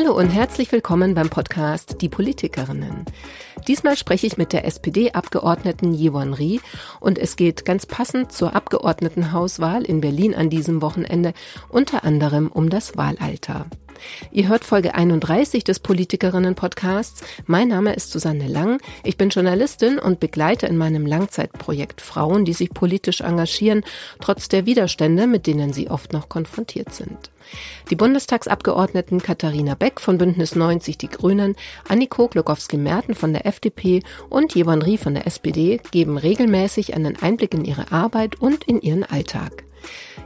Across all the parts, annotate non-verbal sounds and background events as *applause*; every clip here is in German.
Hallo und herzlich willkommen beim Podcast Die Politikerinnen. Diesmal spreche ich mit der SPD-Abgeordneten Yvonne Rie und es geht ganz passend zur Abgeordnetenhauswahl in Berlin an diesem Wochenende unter anderem um das Wahlalter. Ihr hört Folge 31 des Politikerinnen-Podcasts. Mein Name ist Susanne Lang. Ich bin Journalistin und begleite in meinem Langzeitprojekt Frauen, die sich politisch engagieren, trotz der Widerstände, mit denen sie oft noch konfrontiert sind. Die Bundestagsabgeordneten Katharina Beck von Bündnis 90 Die Grünen, Anniko Glogowski-Merten von der FDP und Jewan Rie von der SPD geben regelmäßig einen Einblick in ihre Arbeit und in ihren Alltag.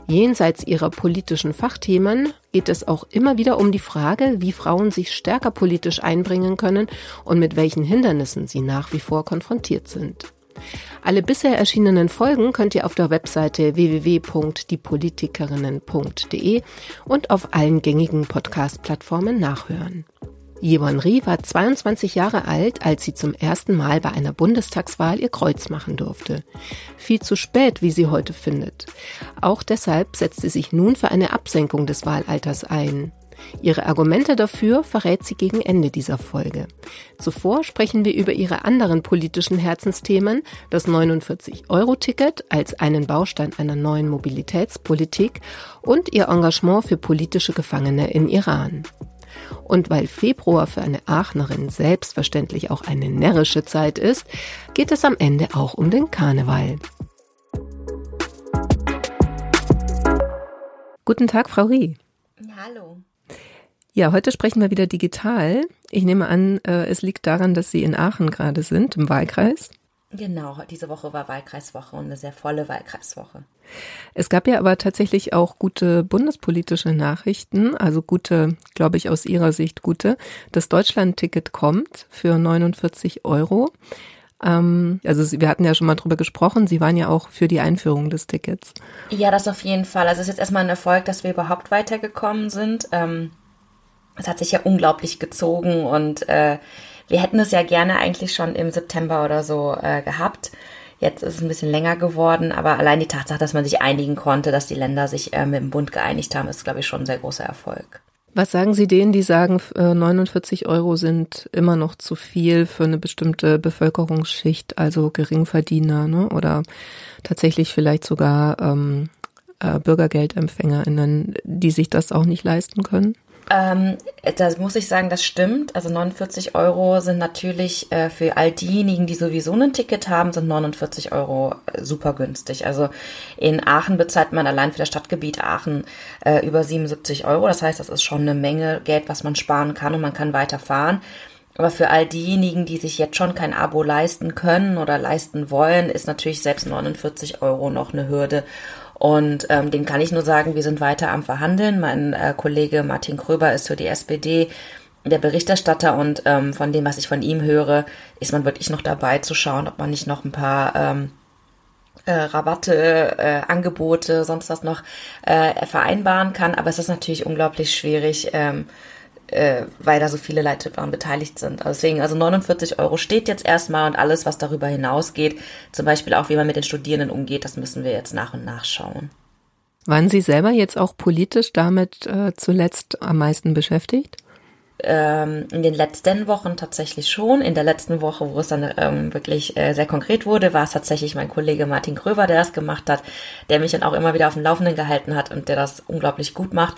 Jenseits ihrer politischen Fachthemen geht es auch immer wieder um die Frage, wie Frauen sich stärker politisch einbringen können und mit welchen Hindernissen sie nach wie vor konfrontiert sind. Alle bisher erschienenen Folgen könnt ihr auf der Webseite www.diepolitikerinnen.de und auf allen gängigen Podcast-Plattformen nachhören. Rie war 22 Jahre alt, als sie zum ersten Mal bei einer Bundestagswahl ihr Kreuz machen durfte. Viel zu spät, wie sie heute findet. Auch deshalb setzt sie sich nun für eine Absenkung des Wahlalters ein. Ihre Argumente dafür verrät sie gegen Ende dieser Folge. Zuvor sprechen wir über ihre anderen politischen Herzensthemen, das 49-Euro-Ticket als einen Baustein einer neuen Mobilitätspolitik und ihr Engagement für politische Gefangene in Iran. Und weil Februar für eine Aachenerin selbstverständlich auch eine närrische Zeit ist, geht es am Ende auch um den Karneval. Guten Tag, Frau Rie. Hallo. Ja, heute sprechen wir wieder digital. Ich nehme an, äh, es liegt daran, dass Sie in Aachen gerade sind, im Wahlkreis. Genau, diese Woche war Wahlkreiswoche und eine sehr volle Wahlkreiswoche. Es gab ja aber tatsächlich auch gute bundespolitische Nachrichten, also gute, glaube ich, aus Ihrer Sicht gute. Das Deutschland-Ticket kommt für 49 Euro. Ähm, also wir hatten ja schon mal drüber gesprochen, Sie waren ja auch für die Einführung des Tickets. Ja, das auf jeden Fall. Also es ist jetzt erstmal ein Erfolg, dass wir überhaupt weitergekommen sind. Ähm es hat sich ja unglaublich gezogen und äh, wir hätten es ja gerne eigentlich schon im September oder so äh, gehabt. Jetzt ist es ein bisschen länger geworden, aber allein die Tatsache, dass man sich einigen konnte, dass die Länder sich äh, mit dem Bund geeinigt haben, ist, glaube ich, schon ein sehr großer Erfolg. Was sagen Sie denen, die sagen, 49 äh, Euro sind immer noch zu viel für eine bestimmte Bevölkerungsschicht, also Geringverdiener ne? oder tatsächlich vielleicht sogar ähm, äh, BürgergeldempfängerInnen, die sich das auch nicht leisten können? Ähm, da muss ich sagen, das stimmt. Also 49 Euro sind natürlich äh, für all diejenigen, die sowieso ein Ticket haben, sind 49 Euro äh, super günstig. Also in Aachen bezahlt man allein für das Stadtgebiet Aachen äh, über 77 Euro. Das heißt, das ist schon eine Menge Geld, was man sparen kann und man kann weiterfahren. Aber für all diejenigen, die sich jetzt schon kein Abo leisten können oder leisten wollen, ist natürlich selbst 49 Euro noch eine Hürde. Und ähm, dem kann ich nur sagen, wir sind weiter am Verhandeln. Mein äh, Kollege Martin Kröber ist für die SPD der Berichterstatter und ähm, von dem, was ich von ihm höre, ist man wirklich noch dabei zu schauen, ob man nicht noch ein paar ähm, äh, Rabatte, äh, Angebote, sonst was noch äh, vereinbaren kann. Aber es ist natürlich unglaublich schwierig, ähm, äh, weil da so viele Leute daran beteiligt sind. Also deswegen, also 49 Euro steht jetzt erstmal und alles, was darüber hinausgeht, zum Beispiel auch, wie man mit den Studierenden umgeht, das müssen wir jetzt nach und nach schauen. Waren Sie selber jetzt auch politisch damit äh, zuletzt am meisten beschäftigt? Ähm, in den letzten Wochen tatsächlich schon. In der letzten Woche, wo es dann ähm, wirklich äh, sehr konkret wurde, war es tatsächlich mein Kollege Martin Kröver, der das gemacht hat, der mich dann auch immer wieder auf dem Laufenden gehalten hat und der das unglaublich gut macht.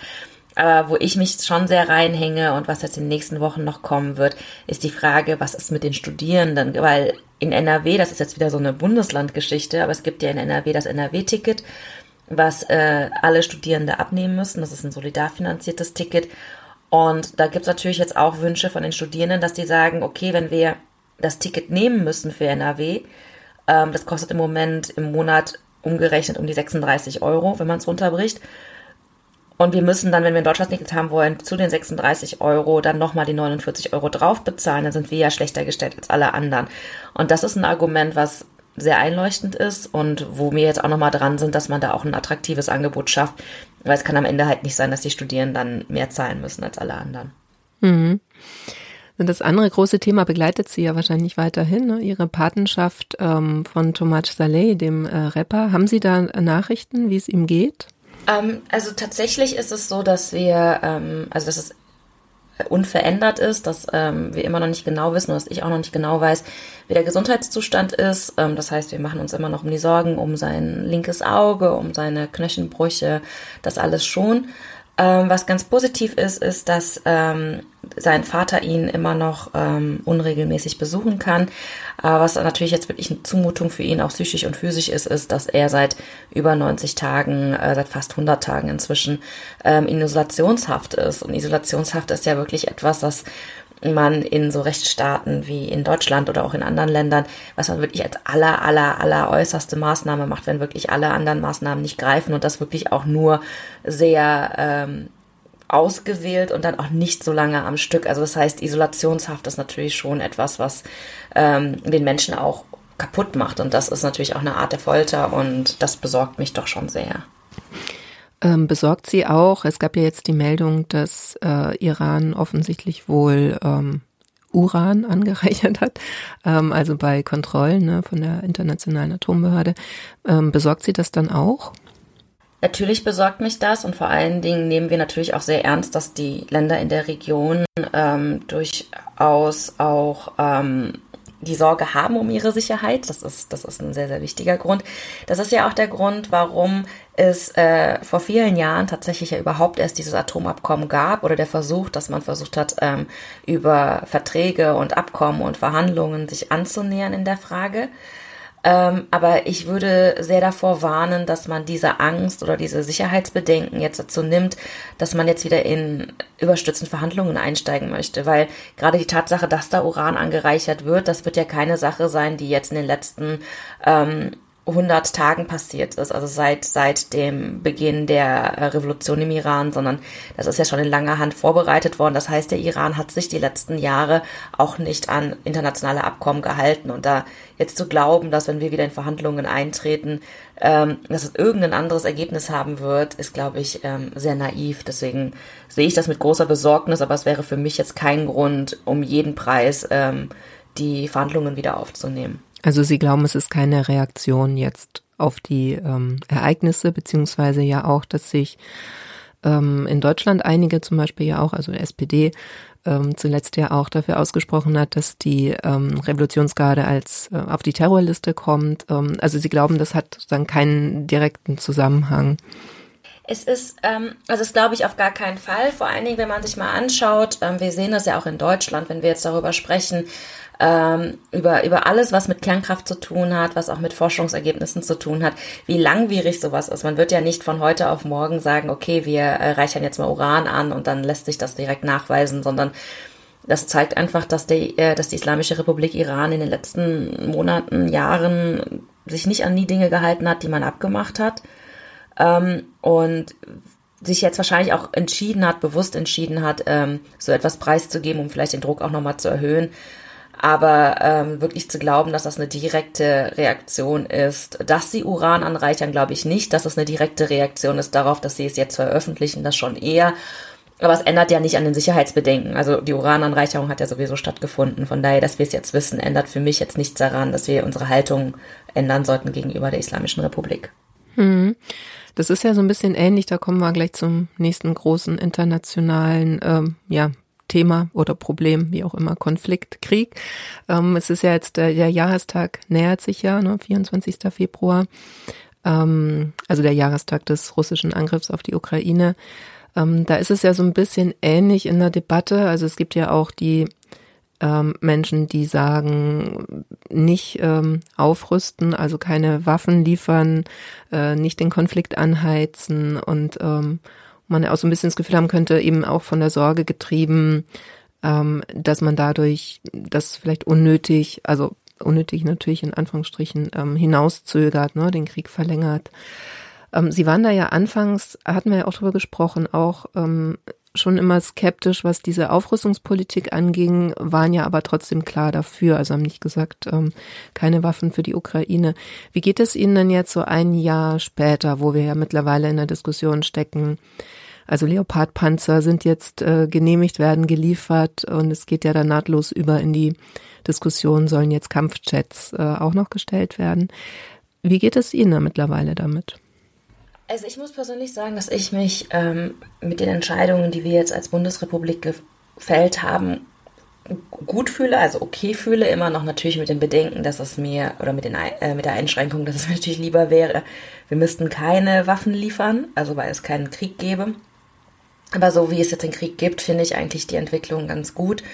Aber wo ich mich schon sehr reinhänge und was jetzt in den nächsten Wochen noch kommen wird, ist die Frage, was ist mit den Studierenden? Weil in NRW, das ist jetzt wieder so eine Bundeslandgeschichte, aber es gibt ja in NRW das NRW-Ticket, was äh, alle Studierende abnehmen müssen. Das ist ein solidarfinanziertes Ticket. Und da gibt's natürlich jetzt auch Wünsche von den Studierenden, dass die sagen, okay, wenn wir das Ticket nehmen müssen für NRW, ähm, das kostet im Moment im Monat umgerechnet um die 36 Euro, wenn man es runterbricht. Und wir müssen dann, wenn wir ein Deutschlandticket haben wollen, zu den 36 Euro dann nochmal die 49 Euro drauf bezahlen. Dann sind wir ja schlechter gestellt als alle anderen. Und das ist ein Argument, was sehr einleuchtend ist und wo wir jetzt auch nochmal dran sind, dass man da auch ein attraktives Angebot schafft. Weil es kann am Ende halt nicht sein, dass die Studierenden dann mehr zahlen müssen als alle anderen. Mhm. Und das andere große Thema begleitet Sie ja wahrscheinlich weiterhin, ne? Ihre Patenschaft ähm, von Thomas Saleh, dem äh, Rapper. Haben Sie da Nachrichten, wie es ihm geht? Ähm, also tatsächlich ist es so, dass wir, ähm, also das ist unverändert ist, dass ähm, wir immer noch nicht genau wissen, dass ich auch noch nicht genau weiß, wie der Gesundheitszustand ist. Ähm, das heißt, wir machen uns immer noch um die Sorgen um sein linkes Auge, um seine Knöchelbrüche, das alles schon. Ähm, was ganz positiv ist, ist, dass ähm, sein Vater ihn immer noch ähm, unregelmäßig besuchen kann. Aber was natürlich jetzt wirklich eine Zumutung für ihn auch psychisch und physisch ist, ist, dass er seit über 90 Tagen, äh, seit fast 100 Tagen inzwischen ähm, in Isolationshaft ist. Und Isolationshaft ist ja wirklich etwas, das man in so Rechtsstaaten wie in Deutschland oder auch in anderen Ländern, was man wirklich als aller, aller, aller äußerste Maßnahme macht, wenn wirklich alle anderen Maßnahmen nicht greifen und das wirklich auch nur sehr ähm, ausgewählt und dann auch nicht so lange am Stück. Also das heißt, Isolationshaft ist natürlich schon etwas, was ähm, den Menschen auch kaputt macht und das ist natürlich auch eine Art der Folter und das besorgt mich doch schon sehr. Ähm, besorgt sie auch, es gab ja jetzt die Meldung, dass äh, Iran offensichtlich wohl ähm, Uran *laughs* angereichert hat, ähm, also bei Kontrollen ne, von der Internationalen Atombehörde. Ähm, besorgt sie das dann auch? Natürlich besorgt mich das und vor allen Dingen nehmen wir natürlich auch sehr ernst, dass die Länder in der Region ähm, durchaus auch ähm, die Sorge haben um ihre Sicherheit. Das ist, das ist ein sehr, sehr wichtiger Grund. Das ist ja auch der Grund, warum es äh, vor vielen Jahren tatsächlich ja überhaupt erst dieses Atomabkommen gab oder der Versuch, dass man versucht hat, ähm, über Verträge und Abkommen und Verhandlungen sich anzunähern in der Frage. Ähm, aber ich würde sehr davor warnen, dass man diese Angst oder diese Sicherheitsbedenken jetzt dazu nimmt, dass man jetzt wieder in überstützten Verhandlungen einsteigen möchte. Weil gerade die Tatsache, dass da Uran angereichert wird, das wird ja keine Sache sein, die jetzt in den letzten ähm, 100 Tagen passiert ist, also seit, seit dem Beginn der äh, Revolution im Iran, sondern das ist ja schon in langer Hand vorbereitet worden. Das heißt, der Iran hat sich die letzten Jahre auch nicht an internationale Abkommen gehalten. Und da jetzt zu glauben, dass wenn wir wieder in Verhandlungen eintreten, ähm, dass es irgendein anderes Ergebnis haben wird, ist, glaube ich, ähm, sehr naiv. Deswegen sehe ich das mit großer Besorgnis, aber es wäre für mich jetzt kein Grund, um jeden Preis ähm, die Verhandlungen wieder aufzunehmen. Also Sie glauben, es ist keine Reaktion jetzt auf die ähm, Ereignisse, beziehungsweise ja auch, dass sich ähm, in Deutschland einige zum Beispiel ja auch, also SPD, ähm, zuletzt ja auch dafür ausgesprochen hat, dass die ähm, Revolutionsgarde als äh, auf die Terrorliste kommt. Ähm, also Sie glauben, das hat sozusagen keinen direkten Zusammenhang. Es ist, ähm, also das glaube ich auf gar keinen Fall. Vor allen Dingen, wenn man sich mal anschaut, ähm, wir sehen das ja auch in Deutschland, wenn wir jetzt darüber sprechen, ähm, über, über alles, was mit Kernkraft zu tun hat, was auch mit Forschungsergebnissen zu tun hat, wie langwierig sowas ist. Man wird ja nicht von heute auf morgen sagen, okay, wir äh, reichern jetzt mal Uran an und dann lässt sich das direkt nachweisen, sondern das zeigt einfach, dass die, äh, dass die Islamische Republik Iran in den letzten Monaten, Jahren sich nicht an die Dinge gehalten hat, die man abgemacht hat. Ähm, und sich jetzt wahrscheinlich auch entschieden hat, bewusst entschieden hat, ähm, so etwas preiszugeben, um vielleicht den Druck auch nochmal zu erhöhen. Aber ähm, wirklich zu glauben, dass das eine direkte Reaktion ist, dass sie Uran anreichern, glaube ich nicht. Dass es eine direkte Reaktion ist darauf, dass sie es jetzt veröffentlichen, das schon eher. Aber es ändert ja nicht an den Sicherheitsbedenken. Also die Urananreicherung hat ja sowieso stattgefunden. Von daher, dass wir es jetzt wissen, ändert für mich jetzt nichts daran, dass wir unsere Haltung ändern sollten gegenüber der Islamischen Republik. Hm. Das ist ja so ein bisschen ähnlich, da kommen wir gleich zum nächsten großen internationalen ähm, ja, Thema oder Problem, wie auch immer, Konflikt, Krieg. Ähm, es ist ja jetzt der, der Jahrestag nähert sich ja, ne, 24. Februar, ähm, also der Jahrestag des russischen Angriffs auf die Ukraine. Ähm, da ist es ja so ein bisschen ähnlich in der Debatte. Also es gibt ja auch die ähm, Menschen, die sagen, nicht ähm, aufrüsten, also keine Waffen liefern, äh, nicht den Konflikt anheizen und ähm, man auch so ein bisschen das Gefühl haben könnte, eben auch von der Sorge getrieben, ähm, dass man dadurch das vielleicht unnötig, also unnötig natürlich in Anführungsstrichen, ähm, hinauszögert, ne, den Krieg verlängert. Ähm, Sie waren da ja anfangs, hatten wir ja auch drüber gesprochen, auch ähm, schon immer skeptisch, was diese Aufrüstungspolitik anging, waren ja aber trotzdem klar dafür. Also haben nicht gesagt, ähm, keine Waffen für die Ukraine. Wie geht es Ihnen denn jetzt so ein Jahr später, wo wir ja mittlerweile in der Diskussion stecken? Also Leopardpanzer sind jetzt äh, genehmigt werden, geliefert und es geht ja dann nahtlos über in die Diskussion, sollen jetzt Kampfjets äh, auch noch gestellt werden. Wie geht es Ihnen mittlerweile damit? Also ich muss persönlich sagen, dass ich mich ähm, mit den Entscheidungen, die wir jetzt als Bundesrepublik Feld haben, gut fühle, also okay fühle, immer noch natürlich mit dem Bedenken, dass es mir, oder mit, den, äh, mit der Einschränkung, dass es mir natürlich lieber wäre, wir müssten keine Waffen liefern, also weil es keinen Krieg gäbe. Aber so wie es jetzt den Krieg gibt, finde ich eigentlich die Entwicklung ganz gut.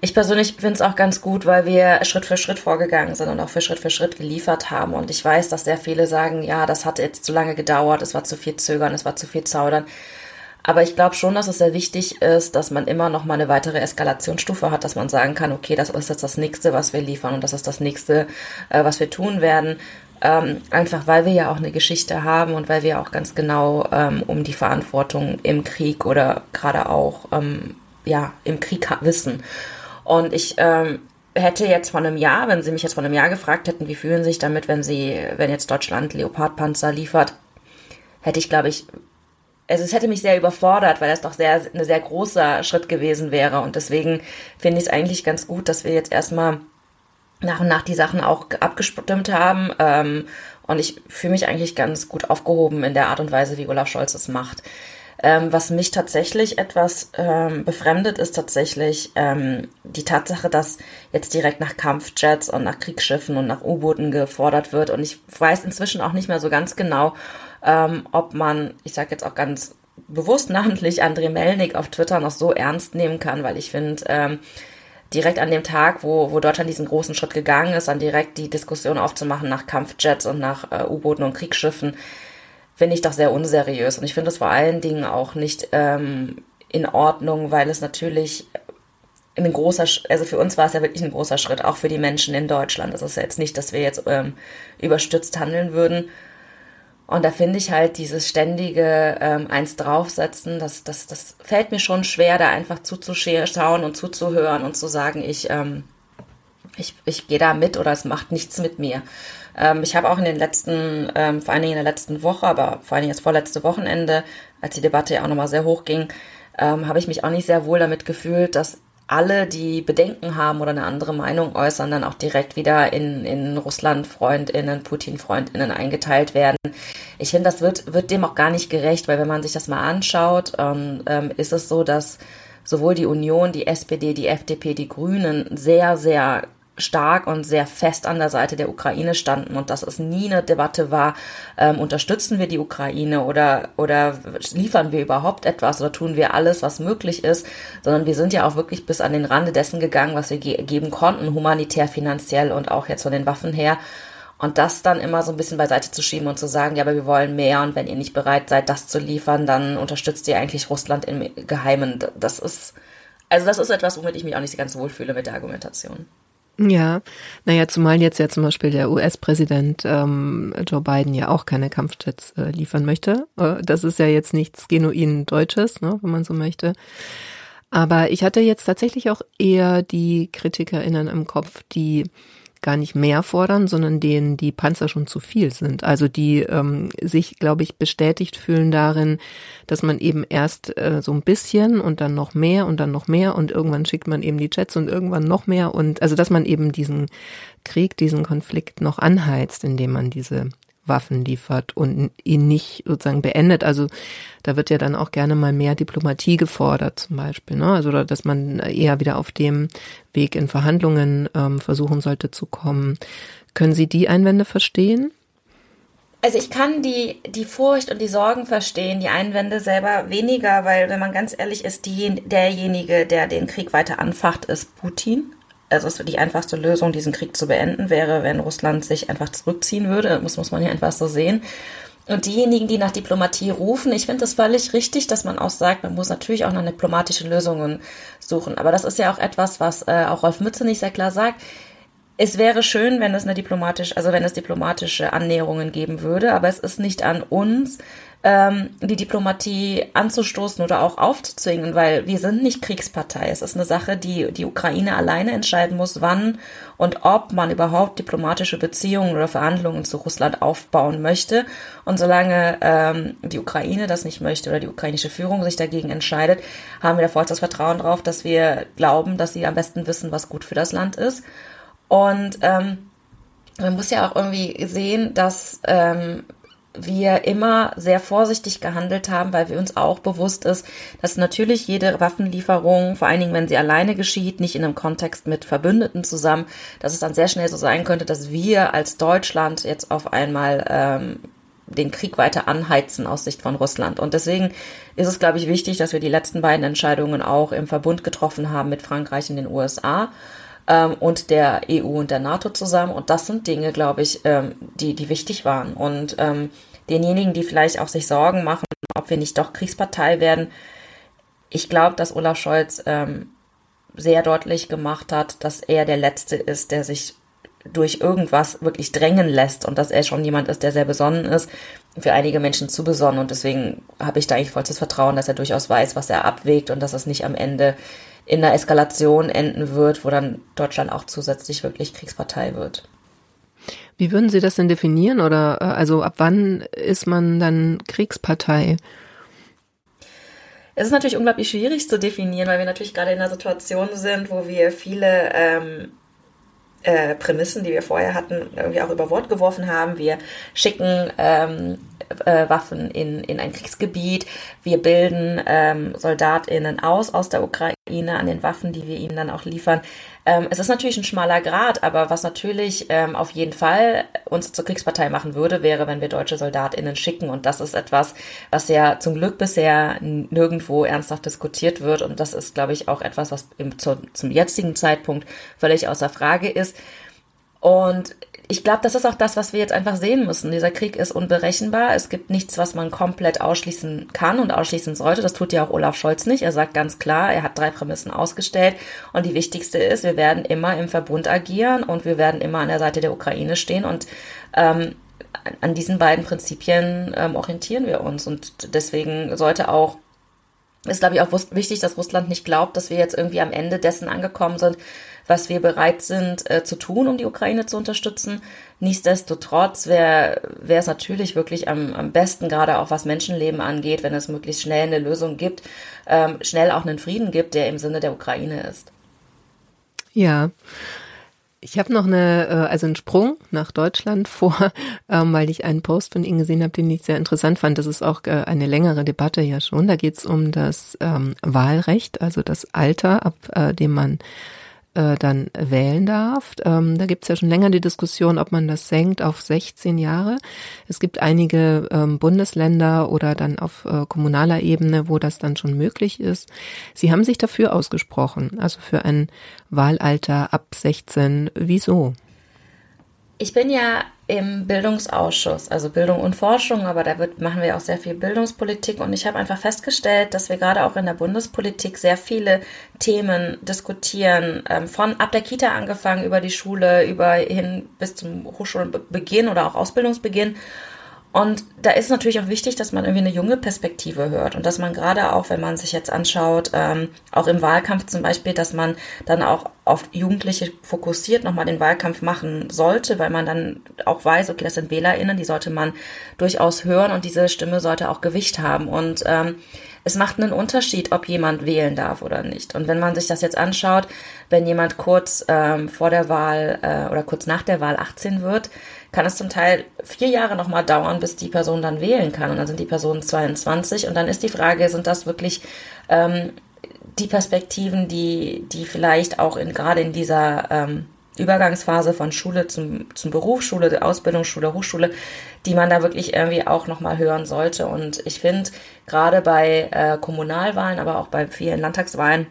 Ich persönlich finde es auch ganz gut, weil wir Schritt für Schritt vorgegangen sind und auch für Schritt für Schritt geliefert haben. Und ich weiß, dass sehr viele sagen, ja, das hat jetzt zu lange gedauert, es war zu viel Zögern, es war zu viel Zaudern. Aber ich glaube schon, dass es sehr wichtig ist, dass man immer noch mal eine weitere Eskalationsstufe hat, dass man sagen kann, okay, das ist jetzt das nächste, was wir liefern und das ist das nächste, äh, was wir tun werden. Ähm, einfach weil wir ja auch eine Geschichte haben und weil wir auch ganz genau ähm, um die Verantwortung im Krieg oder gerade auch ähm, ja im Krieg wissen. Und ich ähm, hätte jetzt vor einem Jahr, wenn Sie mich jetzt vor einem Jahr gefragt hätten, wie fühlen Sie sich damit, wenn Sie, wenn jetzt Deutschland Leopardpanzer liefert, hätte ich, glaube ich, also es hätte mich sehr überfordert, weil das doch sehr, ein sehr großer Schritt gewesen wäre. Und deswegen finde ich es eigentlich ganz gut, dass wir jetzt erstmal nach und nach die Sachen auch abgestimmt haben. Ähm, und ich fühle mich eigentlich ganz gut aufgehoben in der Art und Weise, wie Olaf Scholz es macht. Ähm, was mich tatsächlich etwas ähm, befremdet, ist tatsächlich ähm, die Tatsache, dass jetzt direkt nach Kampfjets und nach Kriegsschiffen und nach U-Booten gefordert wird. Und ich weiß inzwischen auch nicht mehr so ganz genau, ähm, ob man, ich sage jetzt auch ganz bewusst *laughs* namentlich André Melnik auf Twitter noch so ernst nehmen kann, weil ich finde, ähm, direkt an dem Tag, wo, wo Deutschland diesen großen Schritt gegangen ist, dann direkt die Diskussion aufzumachen nach Kampfjets und nach äh, U-Booten und Kriegsschiffen, finde ich doch sehr unseriös. Und ich finde es vor allen Dingen auch nicht ähm, in Ordnung, weil es natürlich ein großer, also für uns war es ja wirklich ein großer Schritt, auch für die Menschen in Deutschland. Das ist ja jetzt nicht, dass wir jetzt ähm, überstürzt handeln würden, und da finde ich halt dieses ständige ähm, eins draufsetzen, das, das, das fällt mir schon schwer, da einfach zuzuschauen und zuzuhören und zu sagen, ich, ähm, ich, ich gehe da mit oder es macht nichts mit mir. Ähm, ich habe auch in den letzten, ähm, vor allen Dingen in der letzten Woche, aber vor allen Dingen das vorletzte Wochenende, als die Debatte ja auch nochmal sehr hoch ging, ähm, habe ich mich auch nicht sehr wohl damit gefühlt, dass alle, die Bedenken haben oder eine andere Meinung äußern, dann auch direkt wieder in, in Russland-Freundinnen, Putin-Freundinnen eingeteilt werden. Ich finde, das wird, wird dem auch gar nicht gerecht, weil wenn man sich das mal anschaut, ähm, ähm, ist es so, dass sowohl die Union, die SPD, die FDP, die Grünen sehr, sehr stark und sehr fest an der Seite der Ukraine standen und dass es nie eine Debatte war, ähm, unterstützen wir die Ukraine oder, oder liefern wir überhaupt etwas oder tun wir alles, was möglich ist, sondern wir sind ja auch wirklich bis an den Rande dessen gegangen, was wir ge geben konnten, humanitär, finanziell und auch jetzt von den Waffen her. Und das dann immer so ein bisschen beiseite zu schieben und zu sagen, ja, aber wir wollen mehr und wenn ihr nicht bereit seid, das zu liefern, dann unterstützt ihr eigentlich Russland im Geheimen. Das ist, also das ist etwas, womit ich mich auch nicht ganz wohlfühle mit der Argumentation. Ja, naja, zumal jetzt ja zum Beispiel der US-Präsident ähm, Joe Biden ja auch keine Kampfjets äh, liefern möchte. Äh, das ist ja jetzt nichts genuin Deutsches, ne, wenn man so möchte. Aber ich hatte jetzt tatsächlich auch eher die KritikerInnen im Kopf, die gar nicht mehr fordern, sondern denen die Panzer schon zu viel sind. Also die ähm, sich, glaube ich, bestätigt fühlen darin, dass man eben erst äh, so ein bisschen und dann noch mehr und dann noch mehr und irgendwann schickt man eben die Jets und irgendwann noch mehr und also dass man eben diesen Krieg, diesen Konflikt noch anheizt, indem man diese Waffen liefert und ihn nicht sozusagen beendet. Also da wird ja dann auch gerne mal mehr Diplomatie gefordert zum Beispiel. Ne? Also dass man eher wieder auf dem Weg in Verhandlungen ähm, versuchen sollte zu kommen. Können Sie die Einwände verstehen? Also ich kann die, die Furcht und die Sorgen verstehen, die Einwände selber weniger, weil wenn man ganz ehrlich ist, die, derjenige, der den Krieg weiter anfacht, ist Putin also es die einfachste Lösung, diesen Krieg zu beenden, wäre, wenn Russland sich einfach zurückziehen würde. Das muss man ja einfach so sehen. Und diejenigen, die nach Diplomatie rufen, ich finde es völlig richtig, dass man auch sagt, man muss natürlich auch nach diplomatischen Lösungen suchen. Aber das ist ja auch etwas, was äh, auch Rolf Mütze nicht sehr klar sagt. Es wäre schön, wenn es eine diplomatische, also wenn es diplomatische Annäherungen geben würde, aber es ist nicht an uns, ähm, die Diplomatie anzustoßen oder auch aufzuzwingen, weil wir sind nicht Kriegspartei. Es ist eine Sache, die die Ukraine alleine entscheiden muss, wann und ob man überhaupt diplomatische Beziehungen oder Verhandlungen zu Russland aufbauen möchte. Und solange ähm, die Ukraine das nicht möchte oder die ukrainische Führung sich dagegen entscheidet, haben wir da vollstes Vertrauen drauf, dass wir glauben, dass sie am besten wissen, was gut für das Land ist. Und ähm, man muss ja auch irgendwie sehen, dass ähm, wir immer sehr vorsichtig gehandelt haben, weil wir uns auch bewusst ist, dass natürlich jede Waffenlieferung, vor allen Dingen wenn sie alleine geschieht, nicht in einem Kontext mit Verbündeten zusammen, dass es dann sehr schnell so sein könnte, dass wir als Deutschland jetzt auf einmal ähm, den Krieg weiter anheizen aus Sicht von Russland. Und deswegen ist es, glaube ich, wichtig, dass wir die letzten beiden Entscheidungen auch im Verbund getroffen haben mit Frankreich und den USA ähm, und der EU und der NATO zusammen. Und das sind Dinge, glaube ich, ähm, die, die wichtig waren. Und ähm, denjenigen, die vielleicht auch sich Sorgen machen, ob wir nicht doch Kriegspartei werden, ich glaube, dass Olaf Scholz ähm, sehr deutlich gemacht hat, dass er der Letzte ist, der sich durch irgendwas wirklich drängen lässt und dass er schon jemand ist, der sehr besonnen ist, für einige Menschen zu besonnen. Und deswegen habe ich da eigentlich vollstes Vertrauen, dass er durchaus weiß, was er abwägt und dass es nicht am Ende in einer Eskalation enden wird, wo dann Deutschland auch zusätzlich wirklich Kriegspartei wird. Wie würden Sie das denn definieren oder äh, also ab wann ist man dann Kriegspartei? Es ist natürlich unglaublich schwierig zu definieren, weil wir natürlich gerade in einer Situation sind, wo wir viele ähm, äh, Prämissen, die wir vorher hatten, irgendwie auch über Bord geworfen haben. Wir schicken ähm, äh, Waffen in, in ein Kriegsgebiet. Wir bilden ähm, SoldatInnen aus aus der Ukraine an den Waffen, die wir ihnen dann auch liefern. Ähm, es ist natürlich ein schmaler Grad, aber was natürlich ähm, auf jeden Fall uns zur Kriegspartei machen würde, wäre, wenn wir deutsche SoldatInnen schicken. Und das ist etwas, was ja zum Glück bisher nirgendwo ernsthaft diskutiert wird. Und das ist, glaube ich, auch etwas, was im, zu, zum jetzigen Zeitpunkt völlig außer Frage ist. Und ich glaube, das ist auch das, was wir jetzt einfach sehen müssen. Dieser Krieg ist unberechenbar. Es gibt nichts, was man komplett ausschließen kann und ausschließen sollte. Das tut ja auch Olaf Scholz nicht. Er sagt ganz klar, er hat drei Prämissen ausgestellt. Und die wichtigste ist, wir werden immer im Verbund agieren und wir werden immer an der Seite der Ukraine stehen. Und ähm, an diesen beiden Prinzipien ähm, orientieren wir uns. Und deswegen sollte auch ist, glaube ich, auch wichtig, dass Russland nicht glaubt, dass wir jetzt irgendwie am Ende dessen angekommen sind, was wir bereit sind äh, zu tun, um die Ukraine zu unterstützen. Nichtsdestotrotz wäre es natürlich wirklich am, am besten, gerade auch was Menschenleben angeht, wenn es möglichst schnell eine Lösung gibt, ähm, schnell auch einen Frieden gibt, der im Sinne der Ukraine ist. Ja. Ich habe noch eine, äh, also einen Sprung nach Deutschland *laughs* vor, ähm, weil ich einen Post von Ihnen gesehen habe, den ich sehr interessant fand. Das ist auch äh, eine längere Debatte ja schon. Da geht es um das ähm, Wahlrecht, also das Alter, ab äh, dem man äh, dann wählen darf. Ähm, da gibt es ja schon länger die Diskussion, ob man das senkt auf 16 Jahre. Es gibt einige ähm, Bundesländer oder dann auf äh, kommunaler Ebene, wo das dann schon möglich ist. Sie haben sich dafür ausgesprochen, also für ein Wahlalter ab 16. Wieso? Ich bin ja im Bildungsausschuss, also Bildung und Forschung, aber da wird, machen wir auch sehr viel Bildungspolitik. Und ich habe einfach festgestellt, dass wir gerade auch in der Bundespolitik sehr viele Themen diskutieren, ähm, von ab der Kita angefangen über die Schule, über hin bis zum Hochschulbeginn oder auch Ausbildungsbeginn und da ist natürlich auch wichtig, dass man irgendwie eine junge Perspektive hört und dass man gerade auch, wenn man sich jetzt anschaut, ähm, auch im Wahlkampf zum Beispiel, dass man dann auch auf Jugendliche fokussiert nochmal den Wahlkampf machen sollte, weil man dann auch weiß, okay, das sind WählerInnen, die sollte man durchaus hören und diese Stimme sollte auch Gewicht haben. Und ähm, es macht einen Unterschied, ob jemand wählen darf oder nicht. Und wenn man sich das jetzt anschaut, wenn jemand kurz ähm, vor der Wahl äh, oder kurz nach der Wahl 18 wird, kann es zum Teil vier Jahre nochmal dauern, bis die Person dann wählen kann. Und dann sind die Personen 22. Und dann ist die Frage, sind das wirklich ähm, die Perspektiven, die, die vielleicht auch in, gerade in dieser ähm, Übergangsphase von Schule zum, zum Beruf, Schule, Ausbildungsschule, Hochschule, die man da wirklich irgendwie auch nochmal hören sollte. Und ich finde, gerade bei äh, Kommunalwahlen, aber auch bei vielen Landtagswahlen,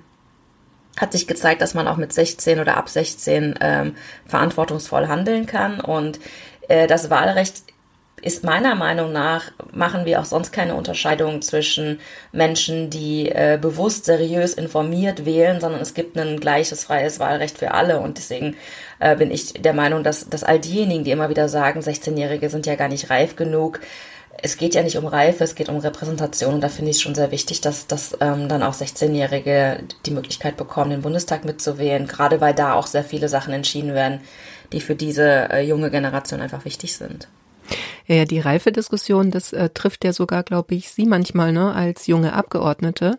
hat sich gezeigt, dass man auch mit 16 oder ab 16 ähm, verantwortungsvoll handeln kann. Und äh, das Wahlrecht ist meiner Meinung nach, machen wir auch sonst keine Unterscheidung zwischen Menschen, die äh, bewusst, seriös, informiert wählen, sondern es gibt ein gleiches freies Wahlrecht für alle. Und deswegen äh, bin ich der Meinung, dass, dass all diejenigen, die immer wieder sagen, 16-Jährige sind ja gar nicht reif genug, es geht ja nicht um Reife, es geht um Repräsentation. Und da finde ich es schon sehr wichtig, dass, dass ähm, dann auch 16-Jährige die Möglichkeit bekommen, den Bundestag mitzuwählen, gerade weil da auch sehr viele Sachen entschieden werden, die für diese äh, junge Generation einfach wichtig sind. Ja, ja die Reifediskussion, das äh, trifft ja sogar, glaube ich, Sie manchmal ne, als junge Abgeordnete,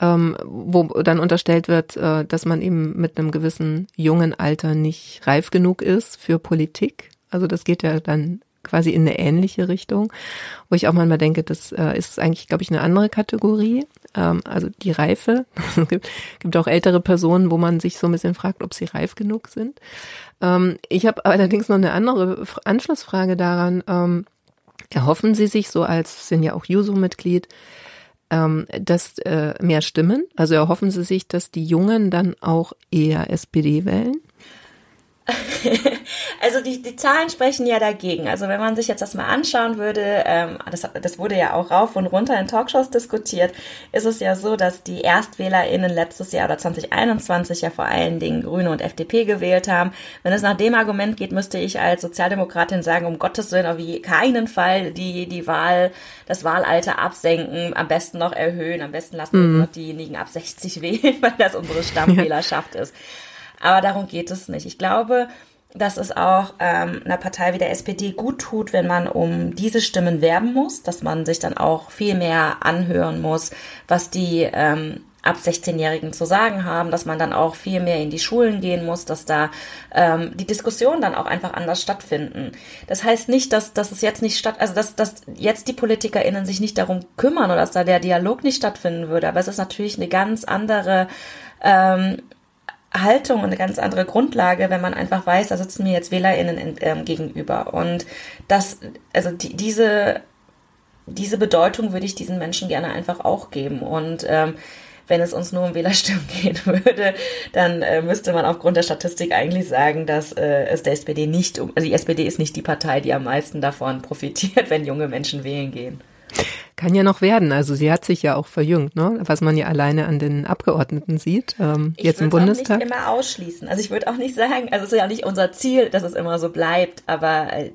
ähm, wo dann unterstellt wird, äh, dass man eben mit einem gewissen jungen Alter nicht reif genug ist für Politik. Also das geht ja dann quasi in eine ähnliche Richtung, wo ich auch manchmal denke, das äh, ist eigentlich, glaube ich, eine andere Kategorie. Ähm, also die Reife. *laughs* es gibt, gibt auch ältere Personen, wo man sich so ein bisschen fragt, ob sie reif genug sind. Ähm, ich habe allerdings noch eine andere Anschlussfrage daran. Ähm, erhoffen Sie sich so als, sind ja auch Juso-Mitglied, dass äh, mehr Stimmen? Also erhoffen Sie sich, dass die Jungen dann auch eher SPD wählen? *laughs* also die, die Zahlen sprechen ja dagegen. Also wenn man sich jetzt das mal anschauen würde, ähm, das, das wurde ja auch rauf und runter in Talkshows diskutiert, ist es ja so, dass die ErstwählerInnen letztes Jahr oder 2021 ja vor allen Dingen Grüne und FDP gewählt haben. Wenn es nach dem Argument geht, müsste ich als Sozialdemokratin sagen, um Gottes Willen auf keinen Fall die, die Wahl, das Wahlalter absenken, am besten noch erhöhen, am besten lassen wir mhm. noch diejenigen ab 60 *laughs* wählen, weil das unsere Stammwählerschaft ja. ist. Aber darum geht es nicht. Ich glaube, dass es auch ähm, einer Partei wie der SPD gut tut, wenn man um diese Stimmen werben muss, dass man sich dann auch viel mehr anhören muss, was die ähm, ab 16-Jährigen zu sagen haben, dass man dann auch viel mehr in die Schulen gehen muss, dass da ähm, die Diskussionen dann auch einfach anders stattfinden. Das heißt nicht, dass, dass es jetzt nicht statt, also dass, dass jetzt die PolitikerInnen sich nicht darum kümmern oder dass da der Dialog nicht stattfinden würde, aber es ist natürlich eine ganz andere ähm, Haltung und eine ganz andere Grundlage, wenn man einfach weiß, da sitzen mir jetzt WählerInnen ähm, gegenüber. Und das, also die, diese, diese Bedeutung würde ich diesen Menschen gerne einfach auch geben. Und ähm, wenn es uns nur um Wählerstimmen *laughs* gehen würde, dann äh, müsste man aufgrund der Statistik eigentlich sagen, dass äh, es der SPD nicht um, also die SPD ist nicht die Partei, die am meisten davon profitiert, *laughs* wenn junge Menschen wählen gehen. Kann ja noch werden. Also sie hat sich ja auch verjüngt, ne? was man ja alleine an den Abgeordneten sieht, ähm, ich jetzt im Bundestag. Ich würde nicht immer ausschließen. Also ich würde auch nicht sagen, also es ist ja nicht unser Ziel, dass es immer so bleibt, aber äh,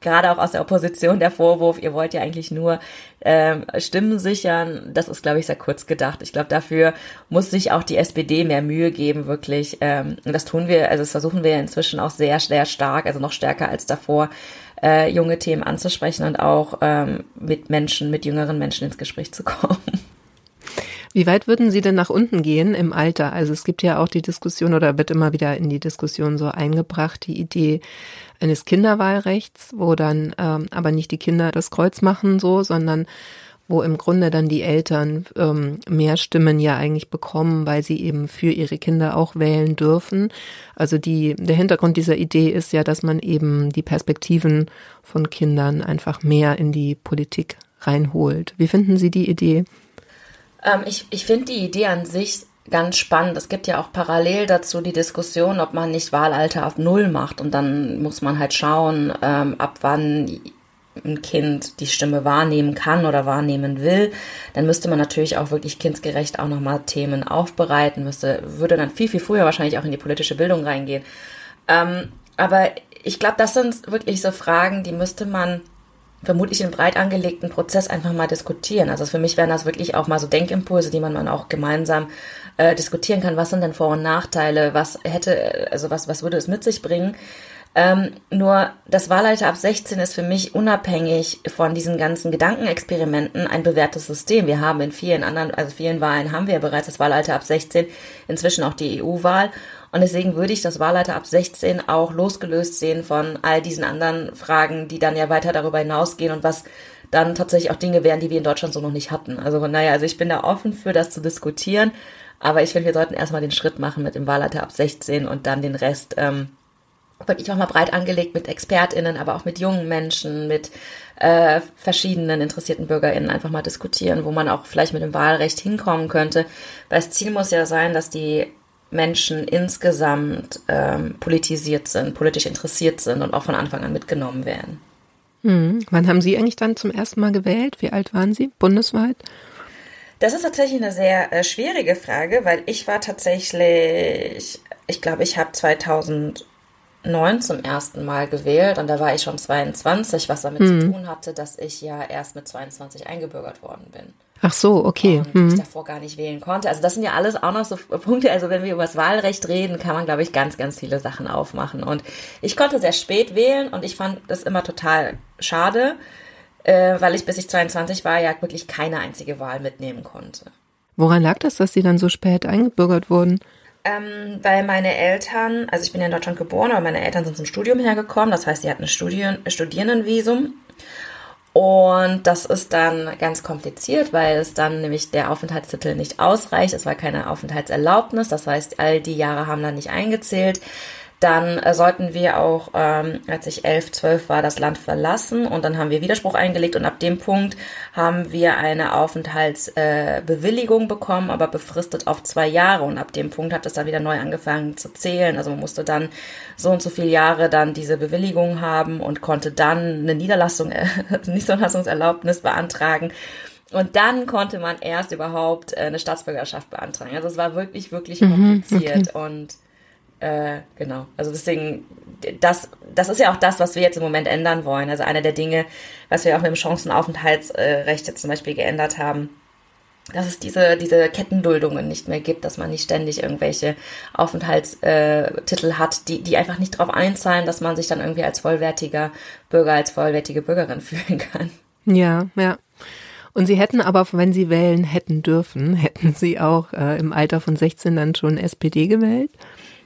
gerade auch aus der Opposition der Vorwurf, ihr wollt ja eigentlich nur ähm, Stimmen sichern, das ist, glaube ich, sehr kurz gedacht. Ich glaube, dafür muss sich auch die SPD mehr Mühe geben, wirklich. Ähm, und das tun wir, also das versuchen wir inzwischen auch sehr, sehr stark, also noch stärker als davor, äh, junge Themen anzusprechen und auch ähm, mit Menschen, mit jüngeren Menschen ins Gespräch zu kommen. Wie weit würden Sie denn nach unten gehen im Alter? Also es gibt ja auch die Diskussion oder wird immer wieder in die Diskussion so eingebracht, die Idee eines Kinderwahlrechts, wo dann ähm, aber nicht die Kinder das Kreuz machen so, sondern wo im Grunde dann die Eltern ähm, mehr Stimmen ja eigentlich bekommen, weil sie eben für ihre Kinder auch wählen dürfen. Also die, der Hintergrund dieser Idee ist ja, dass man eben die Perspektiven von Kindern einfach mehr in die Politik reinholt. Wie finden Sie die Idee? Ähm, ich ich finde die Idee an sich ganz spannend. Es gibt ja auch parallel dazu die Diskussion, ob man nicht Wahlalter auf Null macht und dann muss man halt schauen, ähm, ab wann ein Kind die Stimme wahrnehmen kann oder wahrnehmen will, dann müsste man natürlich auch wirklich kindsgerecht auch nochmal Themen aufbereiten, müsste, würde dann viel, viel früher wahrscheinlich auch in die politische Bildung reingehen. Ähm, aber ich glaube, das sind wirklich so Fragen, die müsste man vermutlich in breit angelegten Prozess einfach mal diskutieren. Also für mich wären das wirklich auch mal so Denkimpulse, die man dann auch gemeinsam äh, diskutieren kann. Was sind denn Vor- und Nachteile? Was hätte, also was, was würde es mit sich bringen? Ähm, nur das Wahlalter ab 16 ist für mich unabhängig von diesen ganzen Gedankenexperimenten ein bewährtes System. Wir haben in vielen anderen, also vielen Wahlen haben wir bereits das Wahlalter ab 16, inzwischen auch die EU-Wahl. Und deswegen würde ich das Wahlalter ab 16 auch losgelöst sehen von all diesen anderen Fragen, die dann ja weiter darüber hinausgehen und was dann tatsächlich auch Dinge wären, die wir in Deutschland so noch nicht hatten. Also naja, also ich bin da offen für das zu diskutieren, aber ich finde, wir sollten erstmal den Schritt machen mit dem Wahlalter ab 16 und dann den Rest ähm, wirklich auch mal breit angelegt mit ExpertInnen, aber auch mit jungen Menschen, mit äh, verschiedenen interessierten BürgerInnen einfach mal diskutieren, wo man auch vielleicht mit dem Wahlrecht hinkommen könnte. Weil das Ziel muss ja sein, dass die Menschen insgesamt ähm, politisiert sind, politisch interessiert sind und auch von Anfang an mitgenommen werden. Hm. Wann haben Sie eigentlich dann zum ersten Mal gewählt? Wie alt waren Sie bundesweit? Das ist tatsächlich eine sehr äh, schwierige Frage, weil ich war tatsächlich, ich glaube, ich habe 2000 2009 zum ersten Mal gewählt und da war ich schon 22, was damit mhm. zu tun hatte, dass ich ja erst mit 22 eingebürgert worden bin. Ach so, okay. Und mhm. ich davor gar nicht wählen konnte. Also das sind ja alles auch noch so Punkte. Also wenn wir über das Wahlrecht reden, kann man, glaube ich, ganz, ganz viele Sachen aufmachen. Und ich konnte sehr spät wählen und ich fand das immer total schade, äh, weil ich bis ich 22 war ja wirklich keine einzige Wahl mitnehmen konnte. Woran lag das, dass Sie dann so spät eingebürgert wurden? Ähm, weil meine Eltern, also ich bin ja in Deutschland geboren, aber meine Eltern sind zum Studium hergekommen. Das heißt, sie hatten ein Studien, Studierendenvisum. Und das ist dann ganz kompliziert, weil es dann nämlich der Aufenthaltstitel nicht ausreicht. Es war keine Aufenthaltserlaubnis. Das heißt, all die Jahre haben dann nicht eingezählt dann äh, sollten wir auch, ähm, als ich elf, zwölf war, das Land verlassen und dann haben wir Widerspruch eingelegt und ab dem Punkt haben wir eine Aufenthaltsbewilligung äh, bekommen, aber befristet auf zwei Jahre und ab dem Punkt hat es dann wieder neu angefangen zu zählen. Also man musste dann so und so viele Jahre dann diese Bewilligung haben und konnte dann eine Niederlassung, äh, *laughs* Niederlassungserlaubnis beantragen. Und dann konnte man erst überhaupt äh, eine Staatsbürgerschaft beantragen. Also es war wirklich, wirklich mhm, kompliziert okay. und äh, genau. Also deswegen, das, das ist ja auch das, was wir jetzt im Moment ändern wollen. Also eine der Dinge, was wir auch mit dem Chancenaufenthaltsrecht jetzt zum Beispiel geändert haben, dass es diese, diese Kettenduldungen nicht mehr gibt, dass man nicht ständig irgendwelche Aufenthaltstitel hat, die, die einfach nicht darauf einzahlen, dass man sich dann irgendwie als vollwertiger Bürger, als vollwertige Bürgerin *laughs* fühlen kann. Ja, ja. Und Sie hätten aber, wenn Sie wählen hätten dürfen, hätten Sie auch äh, im Alter von 16 dann schon SPD gewählt?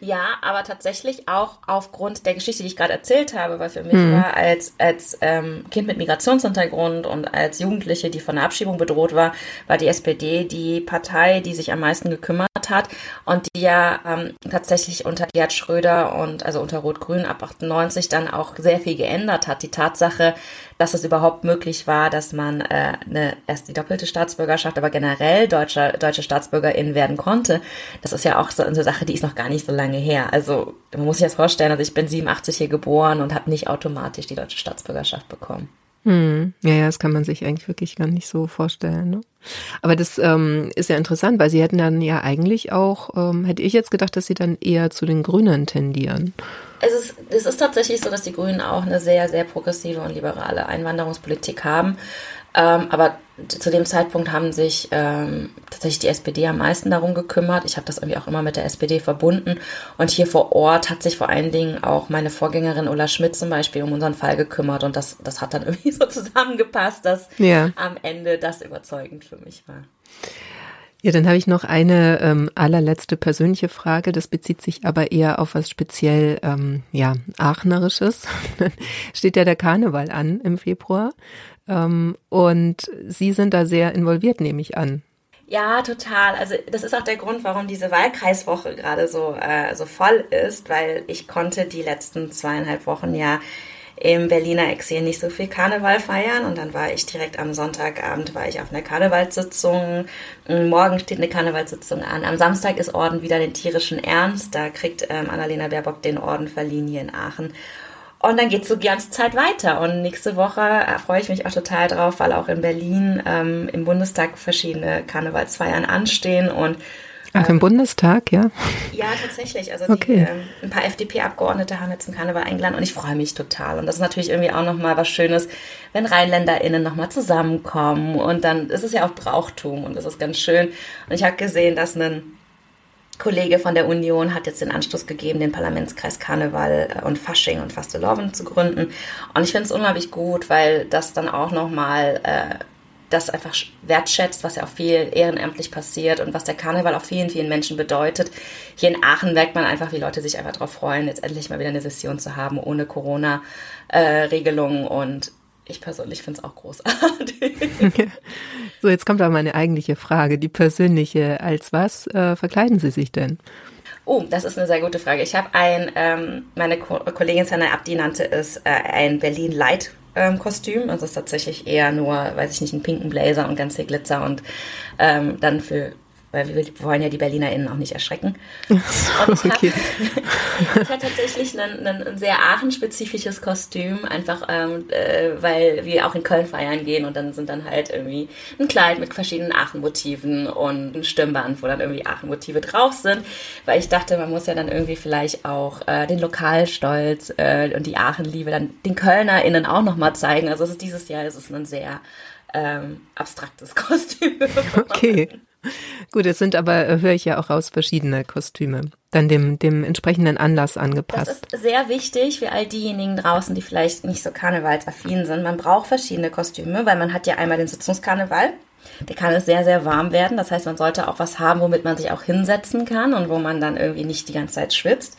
Ja, aber tatsächlich auch aufgrund der Geschichte, die ich gerade erzählt habe, weil für mich mhm. war als, als ähm, Kind mit Migrationshintergrund und als Jugendliche, die von der Abschiebung bedroht war, war die SPD die Partei, die sich am meisten gekümmert hat und die ja ähm, tatsächlich unter Gerd Schröder und also unter Rot-Grün ab 98 dann auch sehr viel geändert hat. Die Tatsache, dass es überhaupt möglich war, dass man äh, eine, erst die doppelte Staatsbürgerschaft, aber generell deutsche, deutsche Staatsbürgerin werden konnte. Das ist ja auch so eine Sache, die ist noch gar nicht so lange her. Also man muss sich das vorstellen, also ich bin 87 hier geboren und habe nicht automatisch die deutsche Staatsbürgerschaft bekommen. Hm. Ja, ja, das kann man sich eigentlich wirklich gar nicht so vorstellen. Ne? Aber das ähm, ist ja interessant, weil sie hätten dann ja eigentlich auch, ähm, hätte ich jetzt gedacht, dass sie dann eher zu den Grünen tendieren es ist, es ist tatsächlich so, dass die Grünen auch eine sehr, sehr progressive und liberale Einwanderungspolitik haben. Ähm, aber zu dem Zeitpunkt haben sich ähm, tatsächlich die SPD am meisten darum gekümmert. Ich habe das irgendwie auch immer mit der SPD verbunden. Und hier vor Ort hat sich vor allen Dingen auch meine Vorgängerin Ulla Schmidt zum Beispiel um unseren Fall gekümmert. Und das, das hat dann *laughs* irgendwie so zusammengepasst, dass ja. am Ende das überzeugend für mich war. Ja, dann habe ich noch eine ähm, allerletzte persönliche Frage. Das bezieht sich aber eher auf was speziell, ähm, ja, Aachenerisches. *laughs* Steht ja der Karneval an im Februar. Ähm, und Sie sind da sehr involviert, nehme ich an. Ja, total. Also das ist auch der Grund, warum diese Wahlkreiswoche gerade so, äh, so voll ist, weil ich konnte die letzten zweieinhalb Wochen ja im Berliner Exil nicht so viel Karneval feiern und dann war ich direkt am Sonntagabend war ich auf einer Karnevalssitzung. Morgen steht eine Karnevalssitzung an. Am Samstag ist Orden wieder den tierischen Ernst. Da kriegt ähm, Annalena Baerbock den Orden verliehen hier in Aachen. Und dann geht's so die ganze Zeit weiter. Und nächste Woche äh, freue ich mich auch total drauf, weil auch in Berlin ähm, im Bundestag verschiedene Karnevalsfeiern anstehen und Ach, im Bundestag, ja? Ja, tatsächlich. Also okay. die, ähm, ein paar FDP-Abgeordnete haben jetzt zum Karneval eingeladen und ich freue mich total. Und das ist natürlich irgendwie auch nochmal was Schönes, wenn RheinländerInnen nochmal zusammenkommen. Und dann ist es ja auch Brauchtum und das ist ganz schön. Und ich habe gesehen, dass ein Kollege von der Union hat jetzt den Anstoß gegeben, den Parlamentskreis Karneval äh, und Fasching und Fasteloven zu gründen. Und ich finde es unglaublich gut, weil das dann auch nochmal äh, das einfach wertschätzt, was ja auch viel ehrenamtlich passiert und was der Karneval auch vielen, vielen Menschen bedeutet. Hier in Aachen merkt man einfach, wie Leute sich einfach darauf freuen, jetzt endlich mal wieder eine Session zu haben ohne Corona-Regelungen und ich persönlich finde es auch großartig. *laughs* so, jetzt kommt aber meine eigentliche Frage, die persönliche. Als was äh, verkleiden Sie sich denn? Oh, das ist eine sehr gute Frage. Ich habe ein, ähm, meine Ko Kollegin Sanna Abdi nannte es äh, ein Berlin Light ähm, Kostüm. Also es ist tatsächlich eher nur, weiß ich nicht, einen pinken Blazer und ganz viel Glitzer und ähm, dann für weil wir wollen ja die BerlinerInnen auch nicht erschrecken. *laughs* Und ich okay. *laughs* habe hab tatsächlich ein, ein sehr Aachen-spezifisches Kostüm, einfach ähm, äh, weil wir auch in Köln feiern gehen und dann sind dann halt irgendwie ein Kleid mit verschiedenen Aachen-Motiven und ein Stirnband, wo dann irgendwie Aachen-Motive drauf sind, weil ich dachte, man muss ja dann irgendwie vielleicht auch äh, den Lokalstolz äh, und die Aachen-Liebe dann den KölnerInnen auch nochmal zeigen. Also es ist dieses Jahr ist es ein sehr ähm, abstraktes *laughs* Kostüm. Okay. Gut, es sind aber, äh, höre ich ja auch raus, verschiedene Kostüme, dann dem, dem entsprechenden Anlass angepasst. Das ist sehr wichtig für all diejenigen draußen, die vielleicht nicht so karnevalsaffin sind. Man braucht verschiedene Kostüme, weil man hat ja einmal den Sitzungskarneval. Da kann es sehr, sehr warm werden. Das heißt, man sollte auch was haben, womit man sich auch hinsetzen kann und wo man dann irgendwie nicht die ganze Zeit schwitzt.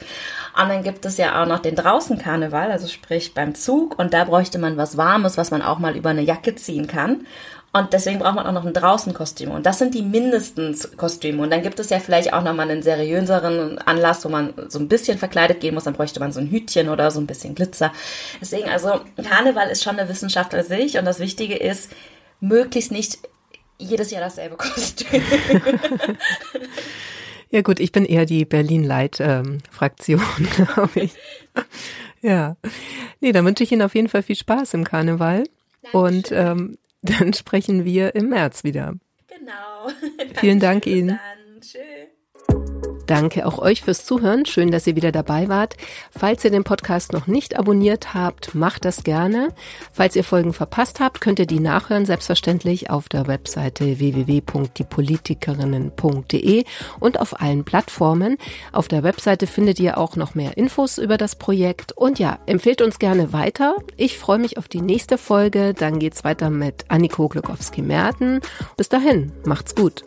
Und dann gibt es ja auch noch den Draußenkarneval, also sprich beim Zug. Und da bräuchte man was Warmes, was man auch mal über eine Jacke ziehen kann. Und deswegen braucht man auch noch ein Draußenkostüm. Und das sind die mindestens Kostüme. Und dann gibt es ja vielleicht auch noch mal einen seriöseren Anlass, wo man so ein bisschen verkleidet gehen muss. Dann bräuchte man so ein Hütchen oder so ein bisschen Glitzer. Deswegen, also Karneval ist schon eine Wissenschaft für sich. Und das Wichtige ist, möglichst nicht jedes Jahr dasselbe *laughs* Kostüm. ja gut, ich bin eher die Berlin-Light-Fraktion, ähm, *laughs* glaube ich. ja. Nee, dann wünsche ich Ihnen auf jeden Fall viel Spaß im Karneval. Dankeschön. Und ähm, dann sprechen wir im März wieder. Genau. *laughs* Vielen Dank Ihnen. Dann. Tschüss. Danke auch euch fürs Zuhören. Schön, dass ihr wieder dabei wart. Falls ihr den Podcast noch nicht abonniert habt, macht das gerne. Falls ihr Folgen verpasst habt, könnt ihr die nachhören, selbstverständlich auf der Webseite www.diepolitikerinnen.de und auf allen Plattformen. Auf der Webseite findet ihr auch noch mehr Infos über das Projekt. Und ja, empfehlt uns gerne weiter. Ich freue mich auf die nächste Folge. Dann geht's weiter mit Anniko Glukowski-Merten. Bis dahin, macht's gut.